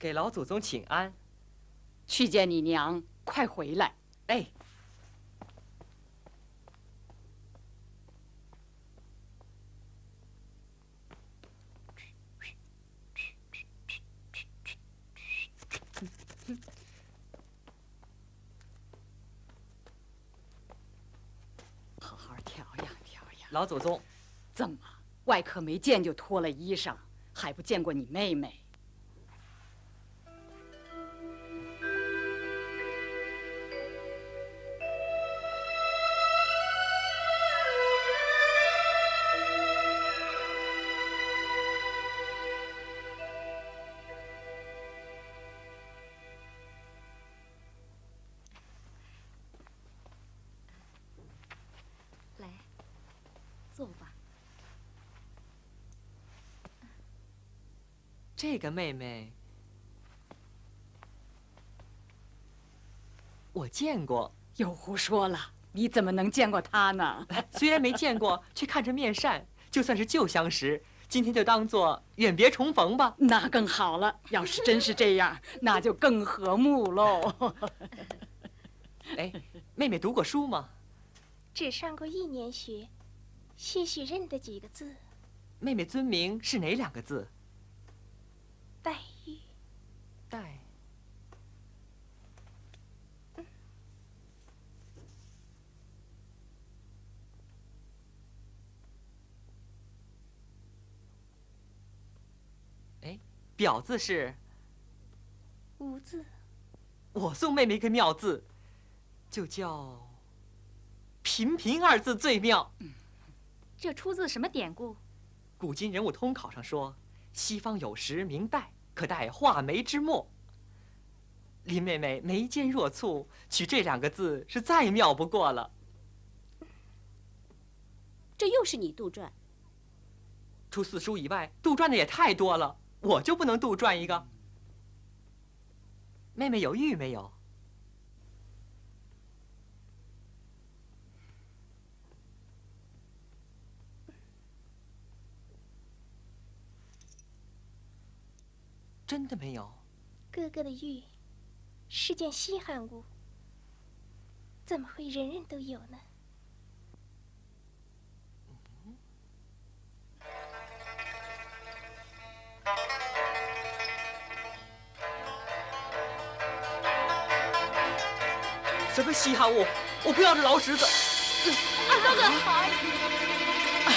给老祖宗请安。去见你娘，快回来！哎。好好调养调养。老祖宗，怎么外客没见就脱了衣裳，还不见过你妹妹？这个妹妹，我见过。又胡说了！你怎么能见过她呢？虽然没见过，却看着面善，就算是旧相识。今天就当做远别重逢吧。那更好了。要是真是这样，那就更和睦喽。哎，妹妹读过书吗？只上过一年学，些许认得几个字。妹妹尊名是哪两个字？黛玉，黛。哎，表字是？无字。我送妹妹一个妙字，就叫“平平”二字最妙。这出自什么典故？古今人物通考上说。西方有时明代，可代画眉之墨。林妹妹眉间若蹙，取这两个字是再妙不过了。这又是你杜撰？除四书以外，杜撰的也太多了，我就不能杜撰一个？妹妹有玉没有？真的没有，哥哥的玉是件稀罕物，怎么会人人都有呢？什么稀罕物？我不要这老石子！二哥哥，二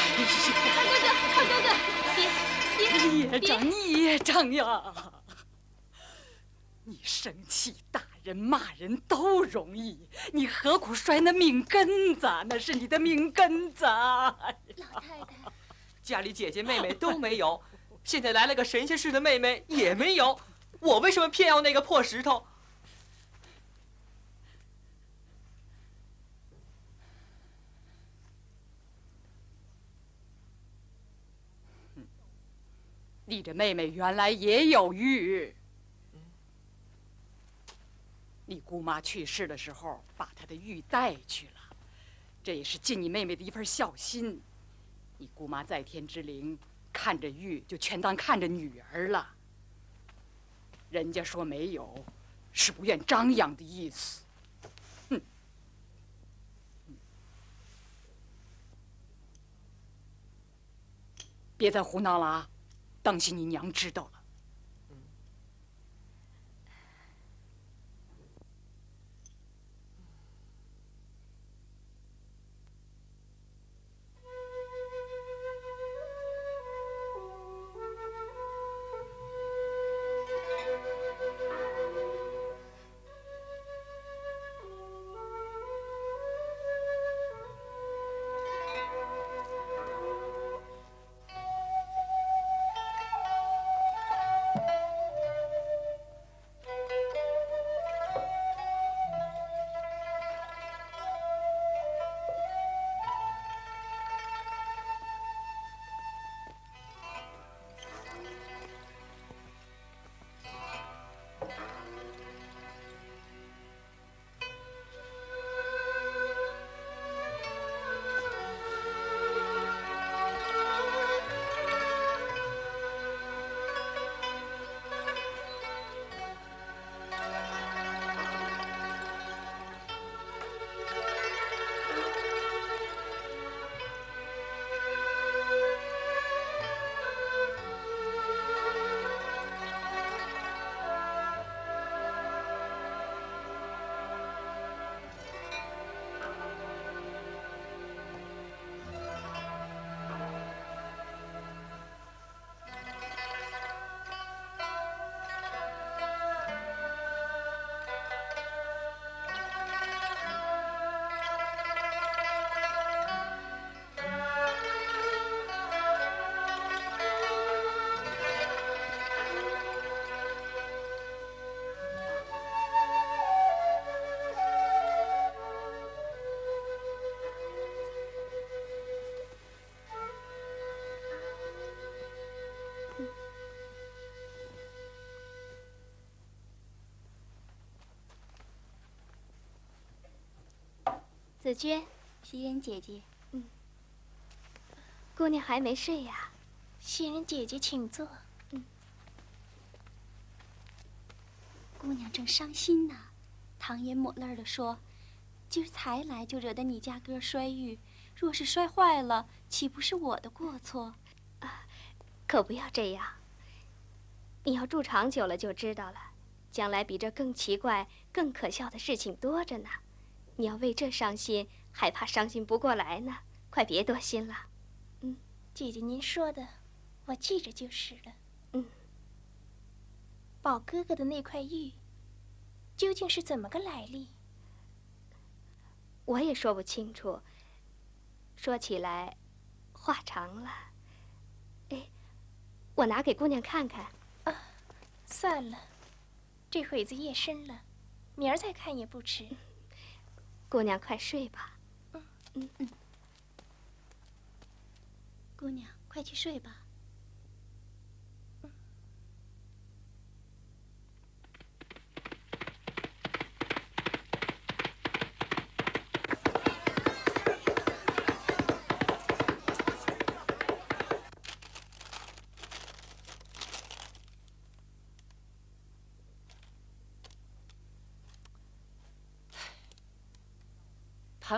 哥哥，二哥哥，别！孽障，孽障呀！你生气、打人、骂人都容易，你何苦摔那命根子？那是你的命根子。老太太，家里姐姐妹妹都没有，现在来了个神仙似的妹妹也没有，我为什么偏要那个破石头？记着妹妹原来也有玉，你姑妈去世的时候把她的玉带去了，这也是尽你妹妹的一份孝心。你姑妈在天之灵看着玉就全当看着女儿了。人家说没有，是不愿张扬的意思。哼，别再胡闹了啊！当心你娘知道了。子娟，袭人姐姐，嗯姑娘还没睡呀？袭人姐姐，请坐。嗯姑娘正伤心呢。唐嫣抹泪的说：“今儿才来就惹得你家哥摔玉，若是摔坏了，岂不是我的过错？啊，可不要这样。你要住长久了就知道了，将来比这更奇怪、更可笑的事情多着呢。你要为这伤心，还怕伤心不过来呢。快别多心了。嗯，姐姐您说的，我记着就是了。嗯，宝哥哥的那块玉。究竟是怎么个来历？我也说不清楚。说起来，话长了。哎，我拿给姑娘看看。啊，算了，这会子夜深了，明儿再看也不迟。姑娘快睡吧。嗯嗯嗯。姑娘，快去睡吧。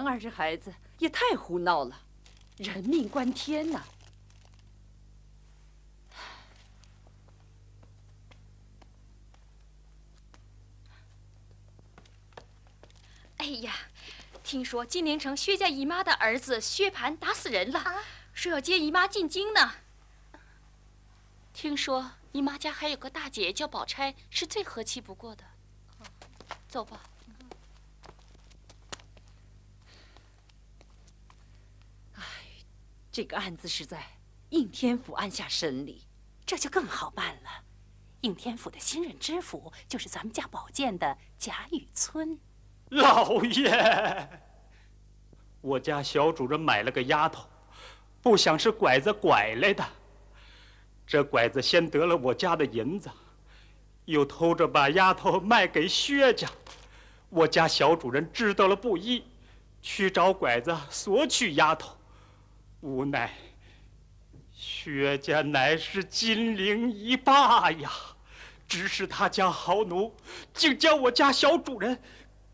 谭儿这孩子也太胡闹了，人命关天呐！哎呀，听说金陵城薛家姨妈的儿子薛蟠打死人了，说要接姨妈进京呢。听说姨妈家还有个大姐叫宝钗，是最和气不过的。走吧。这个案子是在应天府按下审理，这就更好办了。应天府的新任知府就是咱们家宝剑的贾雨村。老爷，我家小主人买了个丫头，不想是拐子拐来的。这拐子先得了我家的银子，又偷着把丫头卖给薛家。我家小主人知道了不依，去找拐子索取丫头。无奈，薛家乃是金陵一霸呀，指使他家豪奴，竟将我家小主人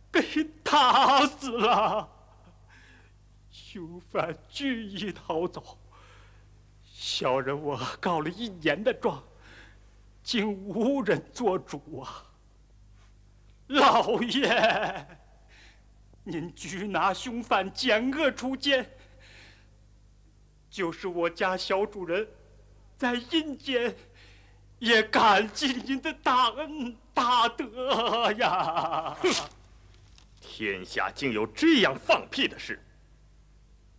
给打死了。凶犯俱已逃走，小人我告了一年的状，竟无人做主啊！老爷，您拘拿凶犯，检恶除奸。就是我家小主人，在阴间也感激您的大恩大德呀！哼，天下竟有这样放屁的事！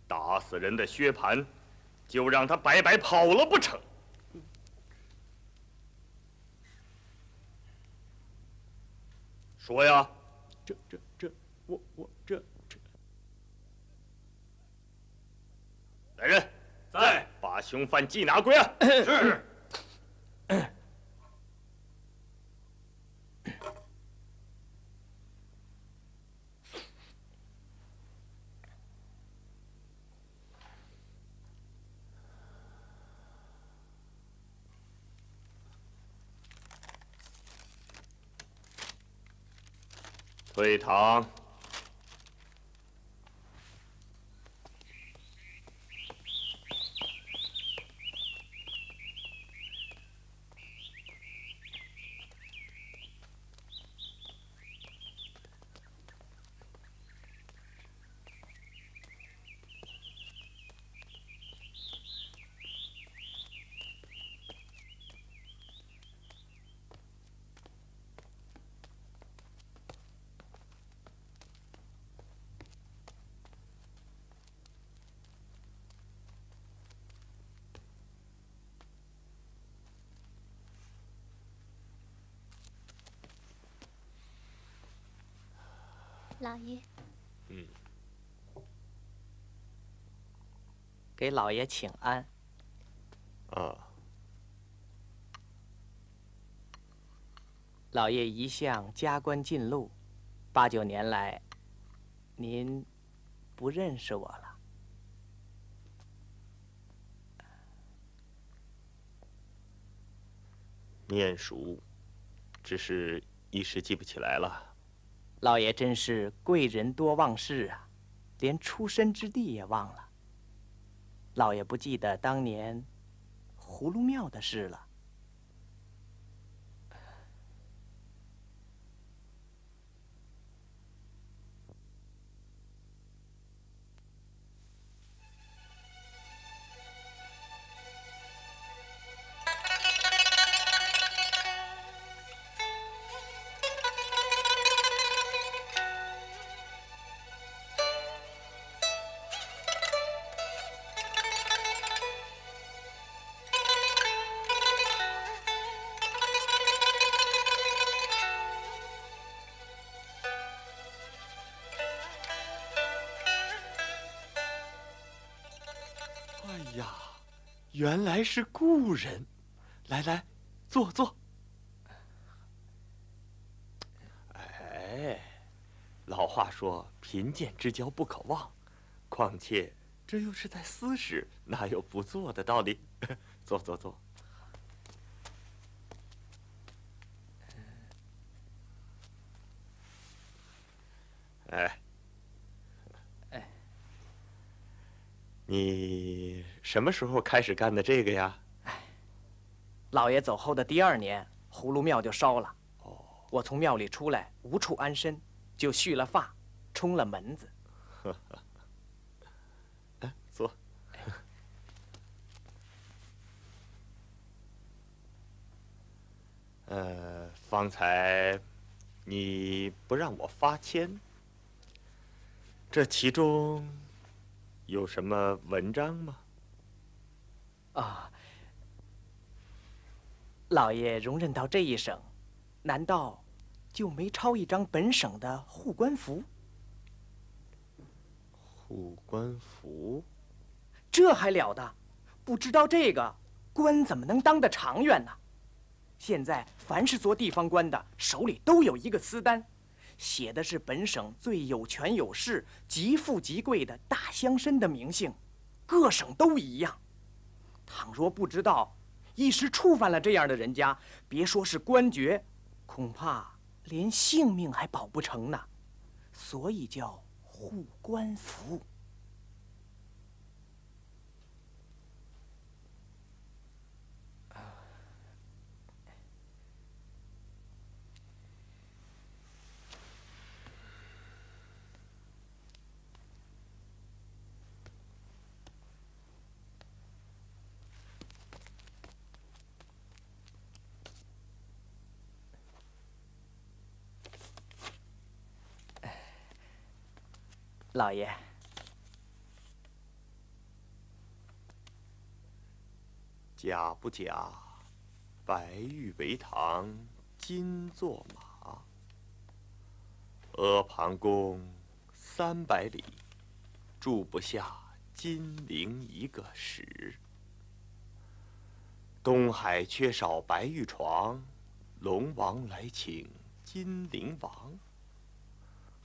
打死人的薛蟠，就让他白白跑了不成？说呀！这这这，我我这这，来人！凶犯缉拿归案。是。退堂。老爷，嗯，给老爷请安。啊，老爷一向加官进禄，八九年来，您不认识我了。面熟，只是一时记不起来了。老爷真是贵人多忘事啊，连出身之地也忘了。老爷不记得当年葫芦庙的事了。原来是故人！来来，坐坐。哎，老话说“贫贱之交不可忘”，况且这又是在私事，哪有不做的道理？坐坐坐。哎，哎，你什么时候开始干的这个呀？老爷走后的第二年，葫芦庙就烧了。哦，我从庙里出来，无处安身，就蓄了发，冲了门子。哎，坐。呃，方才你不让我发签，这其中有什么文章吗？啊，老爷容忍到这一省，难道就没抄一张本省的护官符？护官符？这还了得！不知道这个，官怎么能当得长远呢？现在凡是做地方官的，手里都有一个私单，写的是本省最有权有势、极富极贵的大乡绅的名姓，各省都一样。倘若不知道，一时触犯了这样的人家，别说是官爵，恐怕连性命还保不成呢。所以叫护官符。老爷，假不假？白玉为堂，金作马。阿房宫三百里，住不下金陵一个史。东海缺少白玉床，龙王来请金陵王。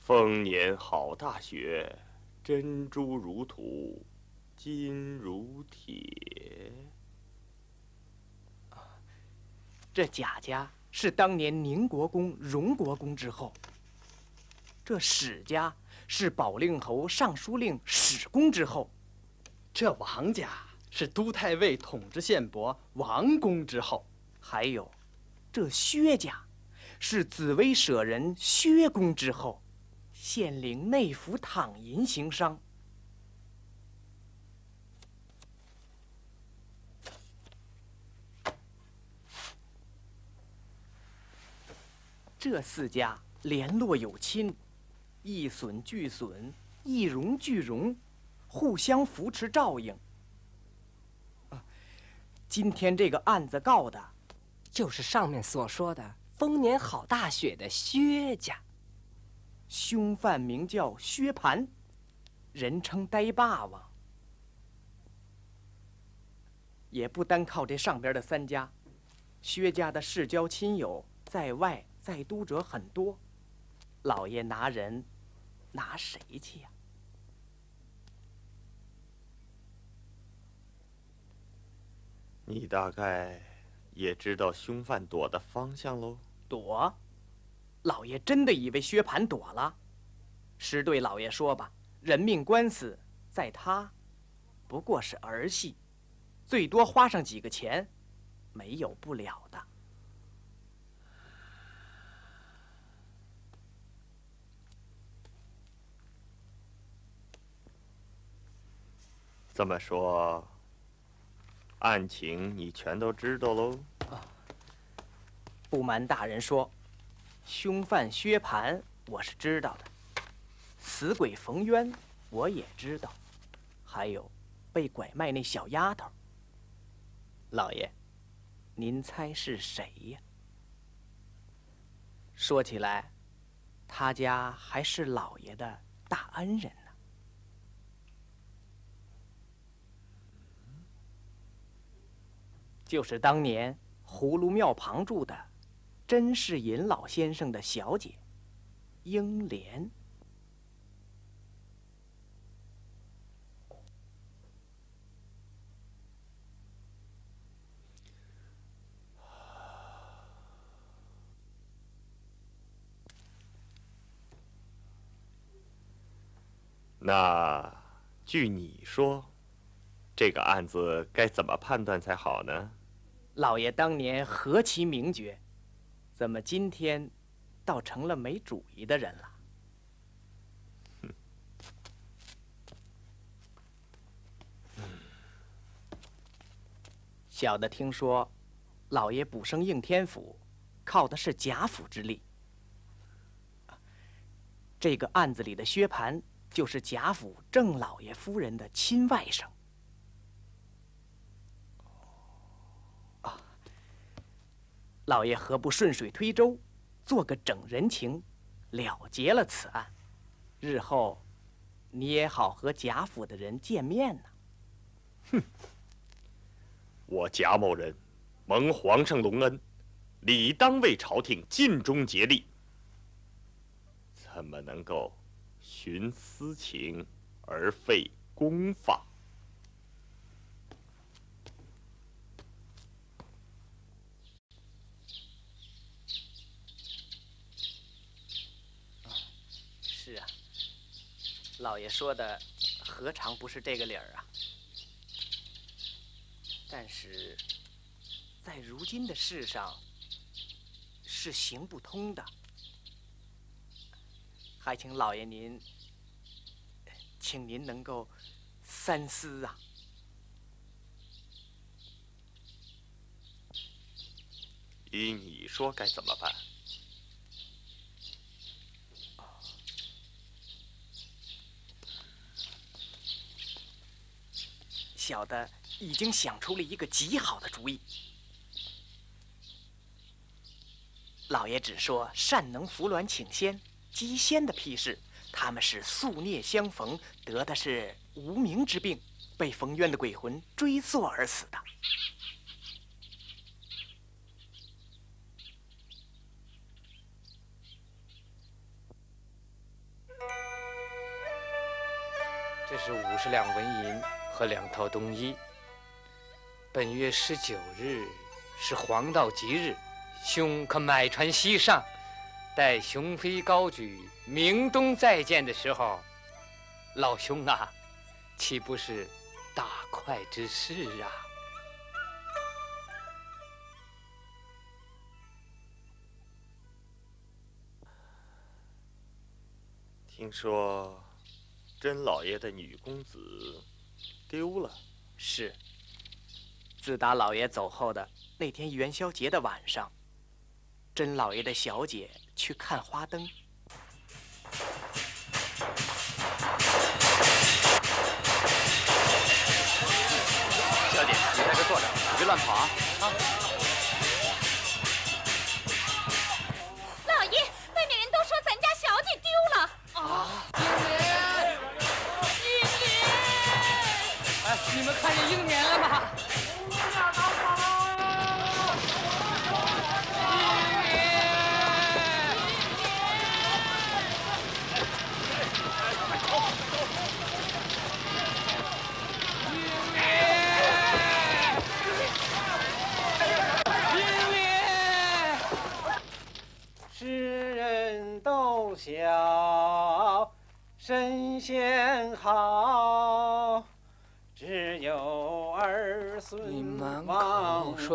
丰年好大雪，珍珠如土，金如铁。这贾家是当年宁国公、荣国公之后。这史家是保令侯、尚书令史公之后。这王家是都太尉统治县伯王公之后。还有，这薛家是紫薇舍人薛公之后。县令内府躺银行商，这四家联络有亲，一损俱损，一荣俱荣，互相扶持照应。今天这个案子告的，就是上面所说的丰年好大雪的薛家。凶犯名叫薛蟠人称呆霸王。也不单靠这上边的三家薛家的世交亲友在外在都者很多。老爷拿人拿谁去呀？你大概也知道凶犯躲的方向喽？躲？老爷真的以为薛蟠躲了？实对老爷说吧，人命官司在他，不过是儿戏，最多花上几个钱，没有不了的。这么说，案情你全都知道喽？不瞒大人说，凶犯薛蟠我是知道的，死鬼冯渊我也知道，还有被拐卖那小丫头。老爷，您猜是谁呀？说起来，他家还是老爷的大恩人呢。就是当年葫芦庙旁住的甄士隐老先生的小姐英莲。那据你说，这个案子该怎么判断才好呢？老爷当年何其明觉，怎么今天倒成了没主意的人了？小的听说，老爷补升应天府，靠的是贾府之力。这个案子里的薛蟠，就是贾府郑老爷夫人的亲外甥。老爷何不顺水推舟，做个整人情，了结了此案，日后你也好和贾府的人见面呢。哼！我贾某人蒙皇上隆恩，理当为朝廷尽忠竭力，怎么能够徇私情而废公法？是啊，老爷说的何尝不是这个理儿啊？但是，在如今的世上，是行不通的。还请老爷您，请您能够三思啊！依你说该怎么办？小的已经想出了一个极好的主意。老爷只说善能扶鸾请仙、击仙的屁事，他们是宿孽相逢，得的是无名之病，被冯渊的鬼魂追溯而死的。这是五十两纹银和两套冬衣。本月十九日是黄道吉日，兄可买船西上，待雄飞高举，明冬再见的时候，老兄啊，岂不是大快之事啊？听说甄老爷的女公子丢了。是。自打老爷走后的那天元宵节的晚上，甄老爷的小姐去看花灯。小姐，你在这坐着，别乱跑啊！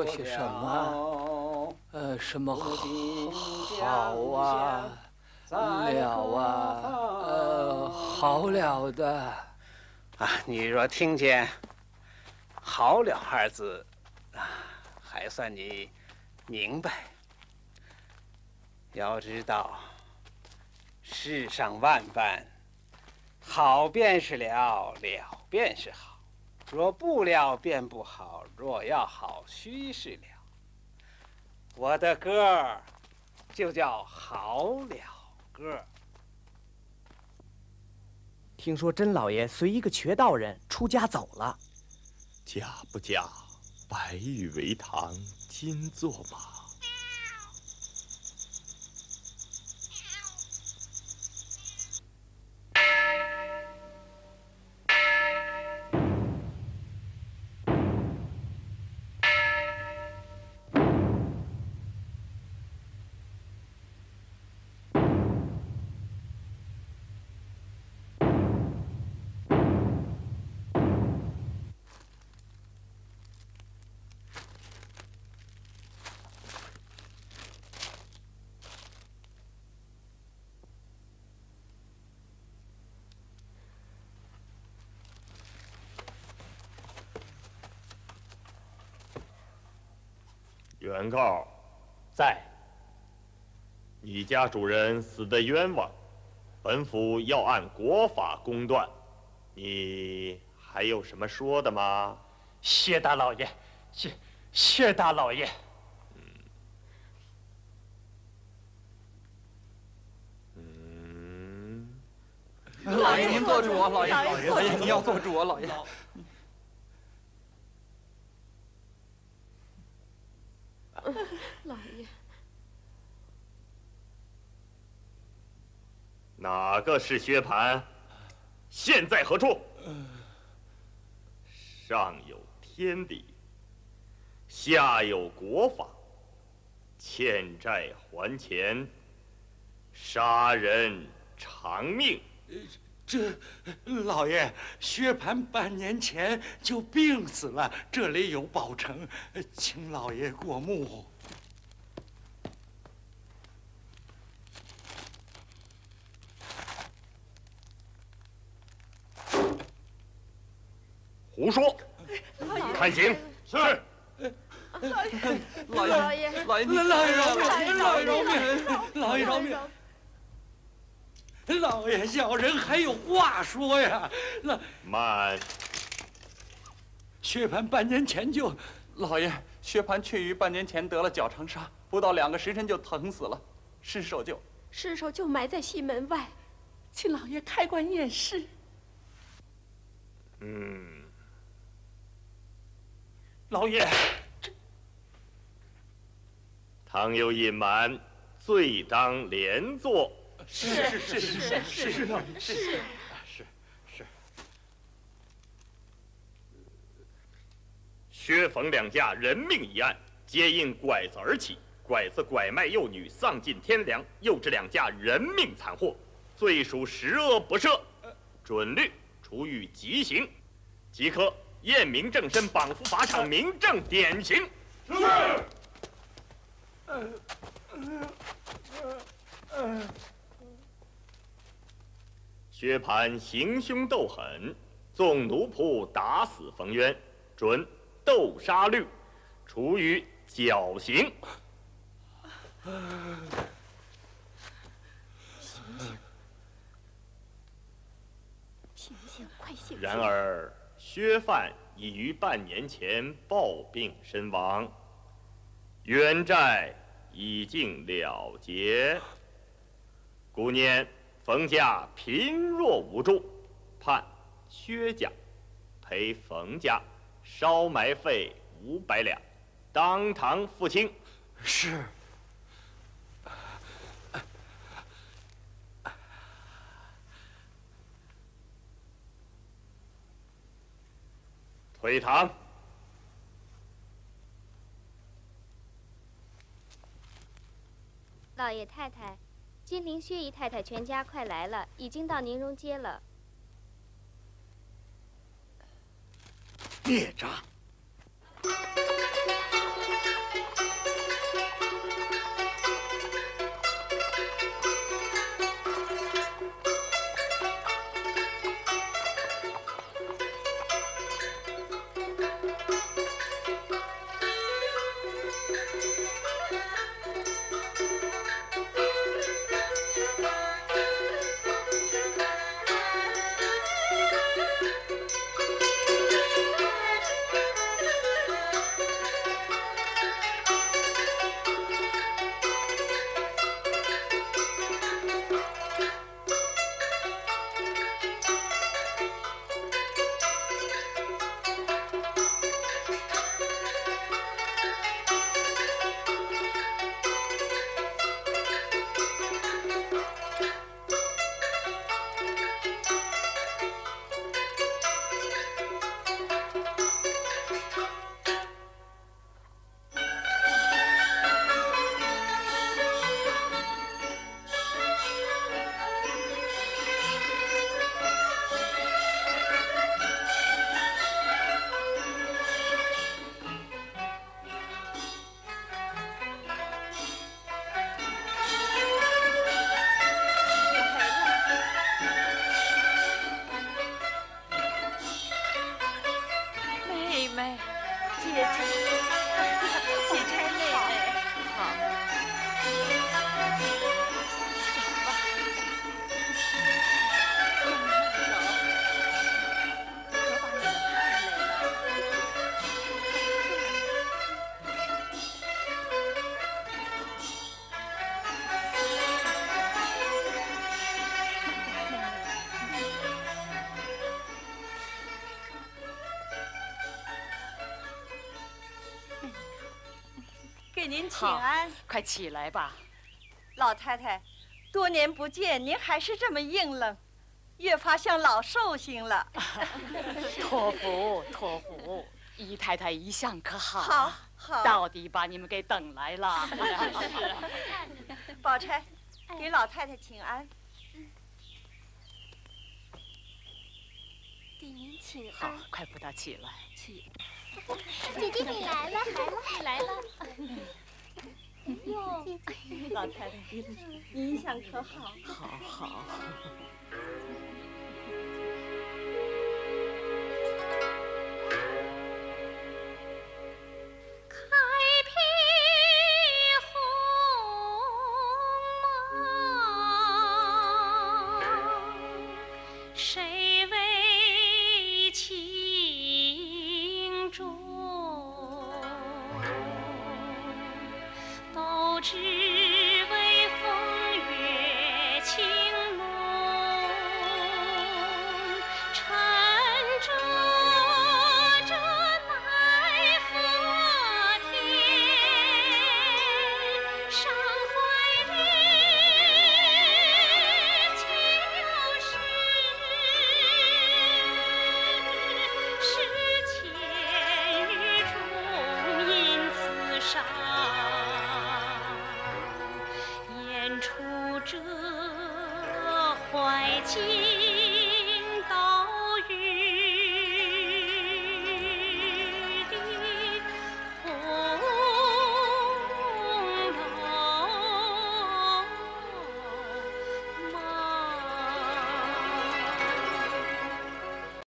忘口说些什么？呃，什么好好啊，了啊，呃，好了的。啊，你若听见“好了”二字，啊，还算你明白。要知道，世上万般，好便是了，了便是好；若不了，便不好；若要好，须是了。我的歌儿就叫《好了歌儿》。听说甄老爷随一个瘸道人出家走了，嫁不嫁，白玉为堂，金作马。原告在。你家主人死得冤枉，本府要按国法公断。你还有什么说的吗？谢大老爷，谢谢大老爷。嗯，老爷您做主啊，老爷，老爷老爷您要做主啊，老爷。老爷，哪个是薛蟠？现在何处？上有天理，下有国法，欠债还钱，杀人偿命。这老爷，薛蟠半年前就病死了，这里有保成，请老爷过目。胡说！判刑。是。老老爷爷，老爷，老爷饶老爷命！老爷饶饶命命！老爷。饶命！老爷，小人还有话说呀。老慢。薛蟠半年前就，老爷，薛蟠确于半年前得了脚长沙，不到两个时辰就疼死了，尸首就尸首就埋在西门外，请老爷开棺验尸。嗯，老爷，这倘有隐瞒，罪当连坐。是是是是是是老爷是是是。薛冯两家人命一案，皆因拐子而起。拐子拐卖幼女，丧尽天良，又致两家人命惨祸，罪属十恶不赦，准律处以极刑，即刻验明正身，绑赴法场，明正典刑。是。薛蟠行凶斗狠，纵奴仆打死冯渊，准斗杀律，处以绞刑。醒醒，快醒醒！然而，薛范已于半年前暴病身亡，冤债已经了结，故念冯家贫弱无助，判薛家赔冯家烧埋费五百两，当堂付清。是。退堂。老爷太太，金陵薛姨太太全家快来了，已经到宁荣街了。孽障！给您请安，快起来吧。老太太，多年不见，您还是这么硬朗，越发像老寿星了。托福，托福，姨太太一向可好？好，好。到底把你们给等来了。宝钗，给老太太请安。给您请好，快扶她起来。起。姐姐你来了，你来了。哟，老太太，你印象可好？好好。知